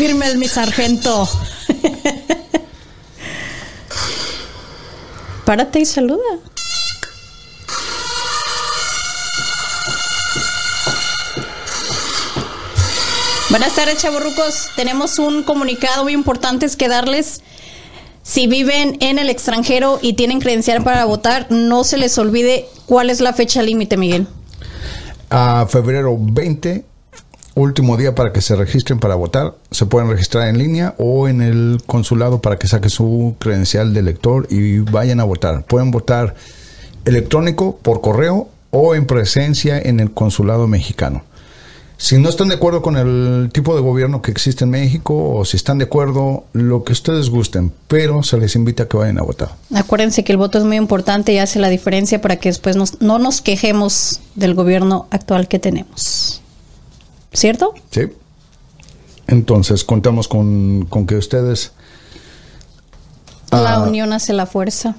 firmes, mi sargento. Párate y saluda. Buenas tardes, chavorrucos. Tenemos un comunicado muy importante que darles. Si viven en el extranjero y tienen credencial para votar, no se les olvide cuál es la fecha límite, Miguel. A febrero 20, último día para que se registren para votar. Se pueden registrar en línea o en el consulado para que saquen su credencial de elector y vayan a votar. Pueden votar electrónico, por correo o en presencia en el consulado mexicano. Si no están de acuerdo con el tipo de gobierno que existe en México o si están de acuerdo, lo que ustedes gusten, pero se les invita a que vayan a votar. Acuérdense que el voto es muy importante y hace la diferencia para que después nos- no nos quejemos del gobierno actual que tenemos. ¿Cierto? ¿Sí? Entonces contamos con, con que ustedes... La Ah. unión hace la fuerza.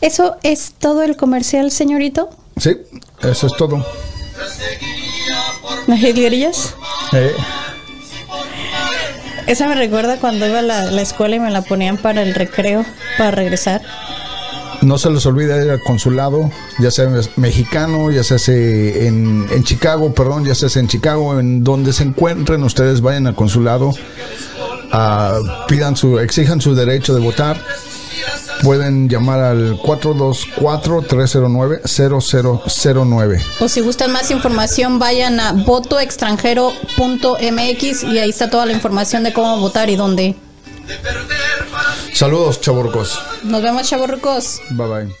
¿Eso es todo el comercial, señorito? Sí, eso es todo. ¿Las jilguerillas? Eh, Esa me recuerda cuando iba a la, la escuela y me la ponían para el recreo, para regresar. No se les olvide ir al consulado, ya sea mexicano, ya sea en, en Chicago, perdón, ya sea en Chicago, en donde se encuentren, ustedes vayan al consulado, ah, pidan su, exijan su derecho de votar. Pueden llamar al 424-309-0009. O si gustan más información, vayan a votoextranjero.mx y ahí está toda la información de cómo votar y dónde. Saludos, chavorcos. Nos vemos, chavorrucos. Bye bye.